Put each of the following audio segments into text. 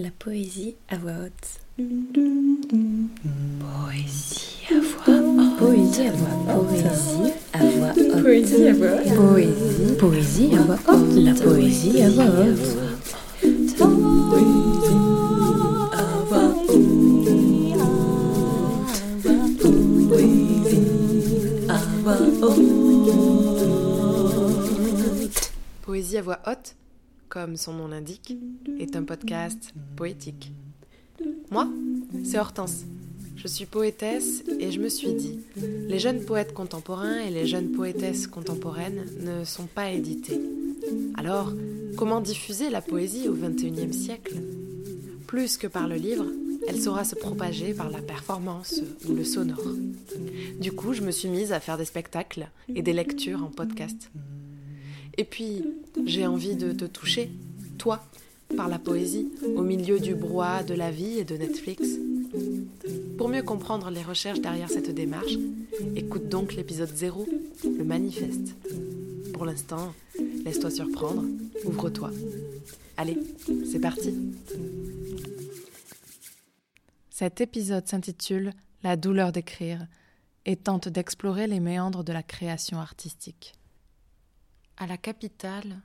La poésie à voix haute. Poésie à voix haute. Poésie à voix haute. Poésie à voix haute. Poésie à voix haute. Poésie. Poésie à voix haute. La poésie à voix haute. Poésie à voix haute, comme son nom l'indique, est un podcast poétique. Moi, c'est Hortense. Je suis poétesse et je me suis dit, les jeunes poètes contemporains et les jeunes poétesses contemporaines ne sont pas édités. Alors, comment diffuser la poésie au XXIe siècle? Plus que par le livre, elle saura se propager par la performance ou le sonore. Du coup, je me suis mise à faire des spectacles et des lectures en podcast. Et puis, j'ai envie de te toucher, toi, par la poésie, au milieu du brouhaha de la vie et de Netflix. Pour mieux comprendre les recherches derrière cette démarche, écoute donc l'épisode 0, le manifeste. Pour l'instant, laisse-toi surprendre, ouvre-toi. Allez, c'est parti. Cet épisode s'intitule La douleur d'écrire et tente d'explorer les méandres de la création artistique. À la capitale,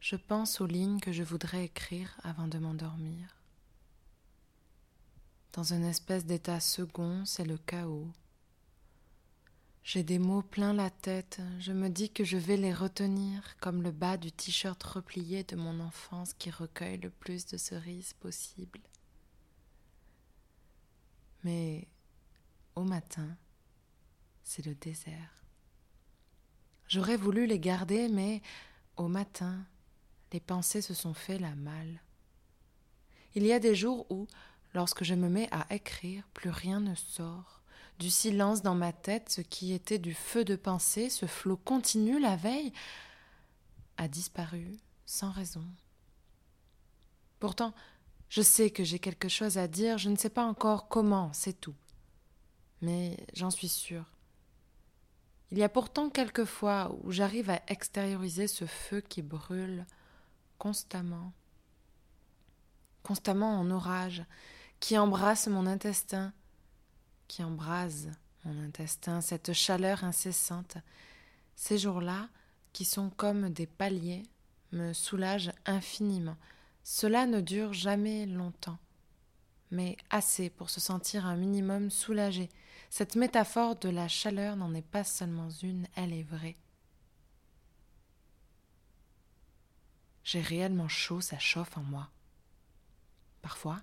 je pense aux lignes que je voudrais écrire avant de m'endormir. Dans une espèce d'état second, c'est le chaos. J'ai des mots plein la tête, je me dis que je vais les retenir comme le bas du t-shirt replié de mon enfance qui recueille le plus de cerises possible. Mais au matin, c'est le désert. J'aurais voulu les garder, mais au matin, les pensées se sont fait la malle. Il y a des jours où, lorsque je me mets à écrire, plus rien ne sort. Du silence dans ma tête, ce qui était du feu de pensée, ce flot continu la veille, a disparu sans raison. Pourtant, je sais que j'ai quelque chose à dire, je ne sais pas encore comment, c'est tout. Mais j'en suis sûre. Il y a pourtant quelques fois où j'arrive à extérioriser ce feu qui brûle constamment, constamment en orage, qui embrasse mon intestin, qui embrase mon intestin, cette chaleur incessante. Ces jours-là, qui sont comme des paliers, me soulagent infiniment. Cela ne dure jamais longtemps, mais assez pour se sentir un minimum soulagé, cette métaphore de la chaleur n'en est pas seulement une, elle est vraie. J'ai réellement chaud, ça chauffe en moi. Parfois,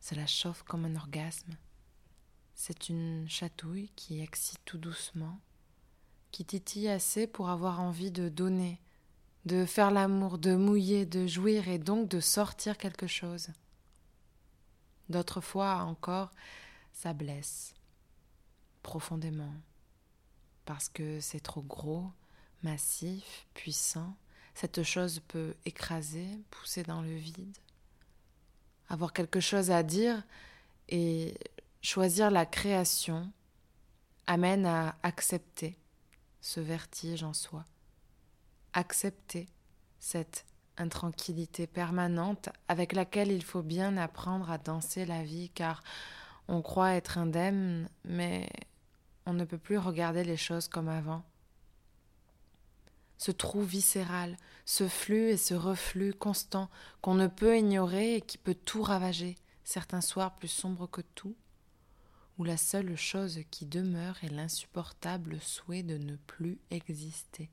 cela chauffe comme un orgasme. C'est une chatouille qui excite tout doucement, qui titille assez pour avoir envie de donner, de faire l'amour, de mouiller, de jouir et donc de sortir quelque chose. D'autres fois encore, ça blesse profondément, parce que c'est trop gros, massif, puissant, cette chose peut écraser, pousser dans le vide. Avoir quelque chose à dire et choisir la création amène à accepter ce vertige en soi, accepter cette intranquillité permanente avec laquelle il faut bien apprendre à danser la vie car on croit être indemne, mais on ne peut plus regarder les choses comme avant. Ce trou viscéral, ce flux et ce reflux constant qu'on ne peut ignorer et qui peut tout ravager, certains soirs plus sombres que tout, où la seule chose qui demeure est l'insupportable souhait de ne plus exister.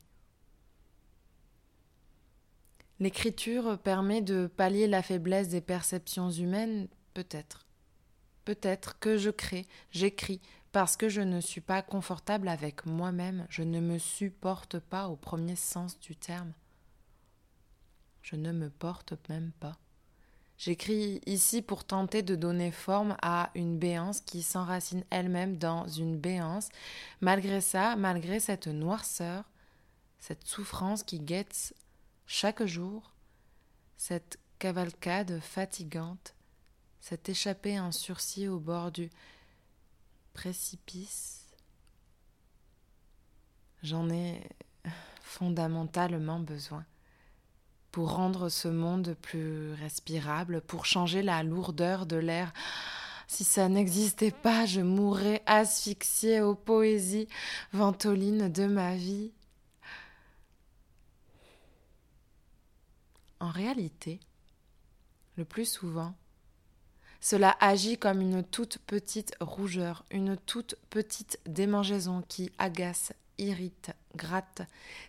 L'écriture permet de pallier la faiblesse des perceptions humaines, peut-être. Peut-être que je crée, j'écris, parce que je ne suis pas confortable avec moi-même, je ne me supporte pas au premier sens du terme. Je ne me porte même pas. J'écris ici pour tenter de donner forme à une béance qui s'enracine elle-même dans une béance. Malgré ça, malgré cette noirceur, cette souffrance qui guette chaque jour, cette cavalcade fatigante, cette échappée en sursis au bord du précipice. J'en ai fondamentalement besoin pour rendre ce monde plus respirable, pour changer la lourdeur de l'air. Si ça n'existait pas, je mourrais asphyxiée aux poésies ventolines de ma vie. En réalité, le plus souvent, cela agit comme une toute petite rougeur, une toute petite démangeaison qui agace, irrite, gratte.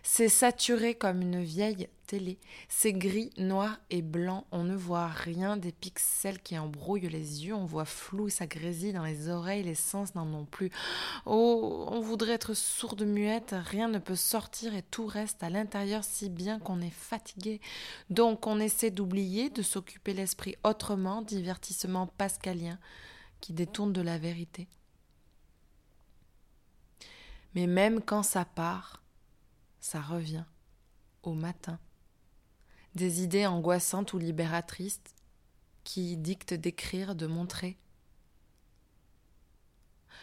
C'est saturé comme une vieille télé. C'est gris, noir et blanc. On ne voit rien des pixels qui embrouillent les yeux. On voit flou, ça grésille dans les oreilles. Les sens n'en ont plus. Oh, on voudrait être sourde muette. Rien ne peut sortir et tout reste à l'intérieur si bien qu'on est fatigué. Donc on essaie d'oublier, de s'occuper l'esprit autrement, divertissement pascalien qui détourne de la vérité. Mais même quand ça part, ça revient au matin. Des idées angoissantes ou libératrices qui dictent d'écrire, de montrer.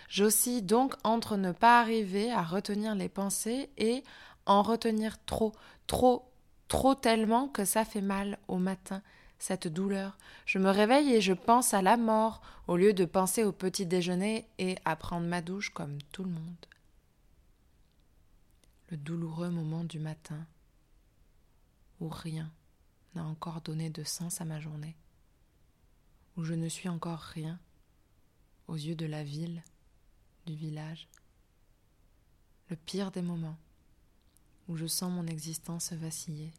J'oscille donc entre ne pas arriver à retenir les pensées et en retenir trop, trop, trop tellement que ça fait mal au matin, cette douleur. Je me réveille et je pense à la mort au lieu de penser au petit déjeuner et à prendre ma douche comme tout le monde le douloureux moment du matin où rien n'a encore donné de sens à ma journée, où je ne suis encore rien aux yeux de la ville, du village, le pire des moments où je sens mon existence vaciller.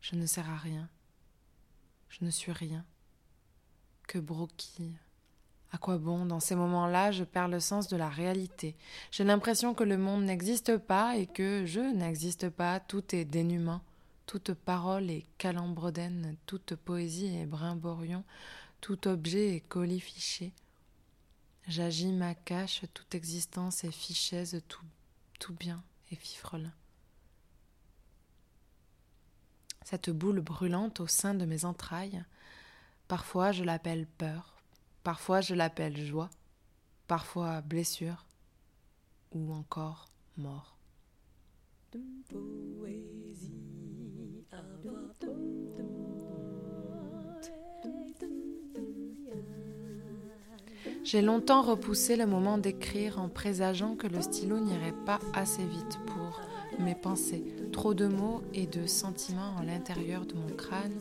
Je ne sers à rien, je ne suis rien, que broquille à quoi bon Dans ces moments-là, je perds le sens de la réalité. J'ai l'impression que le monde n'existe pas et que je n'existe pas. Tout est dénuement. Toute parole est calembredaine, toute poésie est brimborion, tout objet est colifiché. J'agis ma cache, toute existence est fichaise, tout, tout bien est fifrelin. Cette boule brûlante au sein de mes entrailles, parfois je l'appelle peur, Parfois je l'appelle joie, parfois blessure ou encore mort. J'ai longtemps repoussé le moment d'écrire en présageant que le stylo n'irait pas assez vite pour mes pensées. Trop de mots et de sentiments à l'intérieur de mon crâne,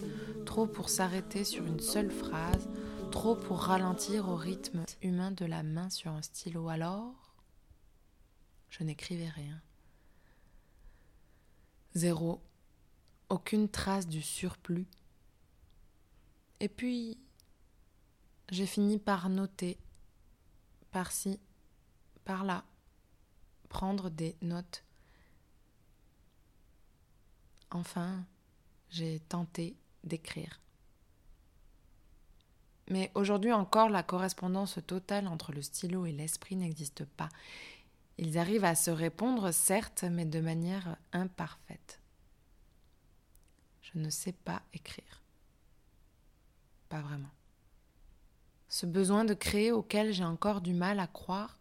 trop pour s'arrêter sur une seule phrase, trop pour ralentir au rythme humain de la main sur un stylo. Alors, je n'écrivais rien. Zéro. Aucune trace du surplus. Et puis, j'ai fini par noter, par-ci, par-là, prendre des notes. Enfin, j'ai tenté d'écrire. Mais aujourd'hui encore, la correspondance totale entre le stylo et l'esprit n'existe pas. Ils arrivent à se répondre, certes, mais de manière imparfaite. Je ne sais pas écrire. Pas vraiment. Ce besoin de créer auquel j'ai encore du mal à croire,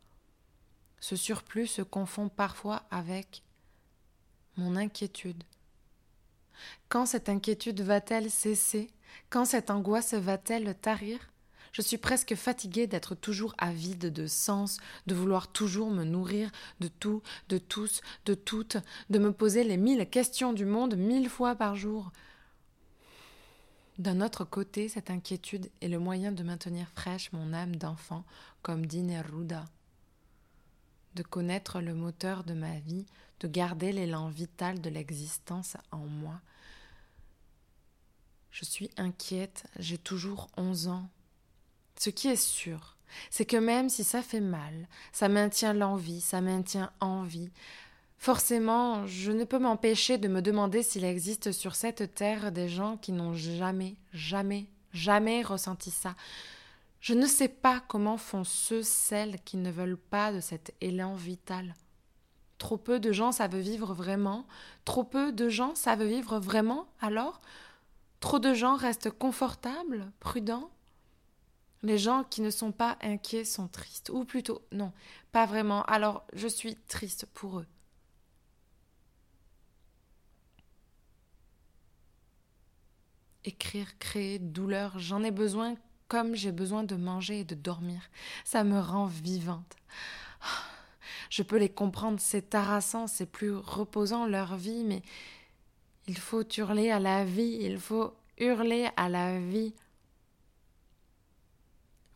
ce surplus se confond parfois avec mon inquiétude. Quand cette inquiétude va-t-elle cesser? Quand cette angoisse va-t-elle tarir? Je suis presque fatiguée d'être toujours avide de sens, de vouloir toujours me nourrir de tout, de tous, de toutes, de me poser les mille questions du monde mille fois par jour. D'un autre côté, cette inquiétude est le moyen de maintenir fraîche mon âme d'enfant, comme dit Neruda. De connaître le moteur de ma vie, de garder l'élan vital de l'existence en moi, je suis inquiète, j'ai toujours onze ans. Ce qui est sûr, c'est que même si ça fait mal, ça maintient l'envie, ça maintient envie. Forcément, je ne peux m'empêcher de me demander s'il existe sur cette terre des gens qui n'ont jamais, jamais, jamais ressenti ça. Je ne sais pas comment font ceux, celles qui ne veulent pas de cet élan vital. Trop peu de gens savent vivre vraiment, trop peu de gens savent vivre vraiment, alors Trop de gens restent confortables, prudents. Les gens qui ne sont pas inquiets sont tristes, ou plutôt non, pas vraiment, alors je suis triste pour eux. Écrire, créer, douleur, j'en ai besoin comme j'ai besoin de manger et de dormir. Ça me rend vivante. Ah, je peux les comprendre, c'est harassant, c'est plus reposant leur vie, mais il faut hurler à la vie, il faut hurler à la vie.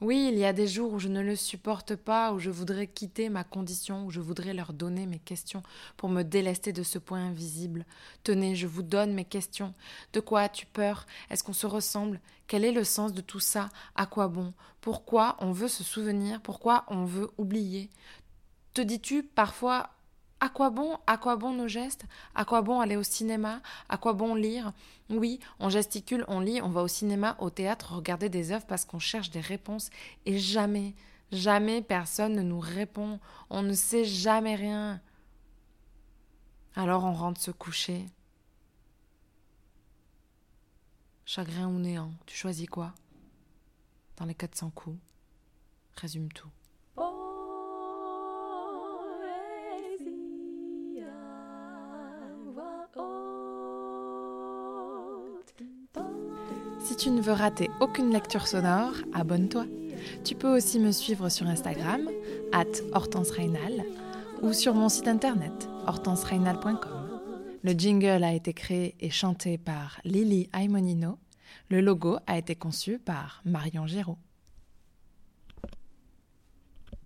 Oui, il y a des jours où je ne le supporte pas, où je voudrais quitter ma condition, où je voudrais leur donner mes questions pour me délester de ce point invisible. Tenez, je vous donne mes questions. De quoi as-tu peur? Est-ce qu'on se ressemble? Quel est le sens de tout ça? À quoi bon? Pourquoi on veut se souvenir? Pourquoi on veut oublier? Te dis-tu parfois à quoi bon À quoi bon nos gestes? À quoi bon aller au cinéma? À quoi bon lire? Oui, on gesticule, on lit, on va au cinéma, au théâtre, regarder des œuvres parce qu'on cherche des réponses et jamais, jamais personne ne nous répond. On ne sait jamais rien. Alors on rentre se coucher. Chagrin ou néant, tu choisis quoi? Dans les 400 coups, résume tout. Si tu ne veux rater aucune lecture sonore, abonne-toi. Tu peux aussi me suivre sur Instagram, at ou sur mon site internet, hortensereinal.com. Le jingle a été créé et chanté par Lily Aimonino. Le logo a été conçu par Marion Giraud.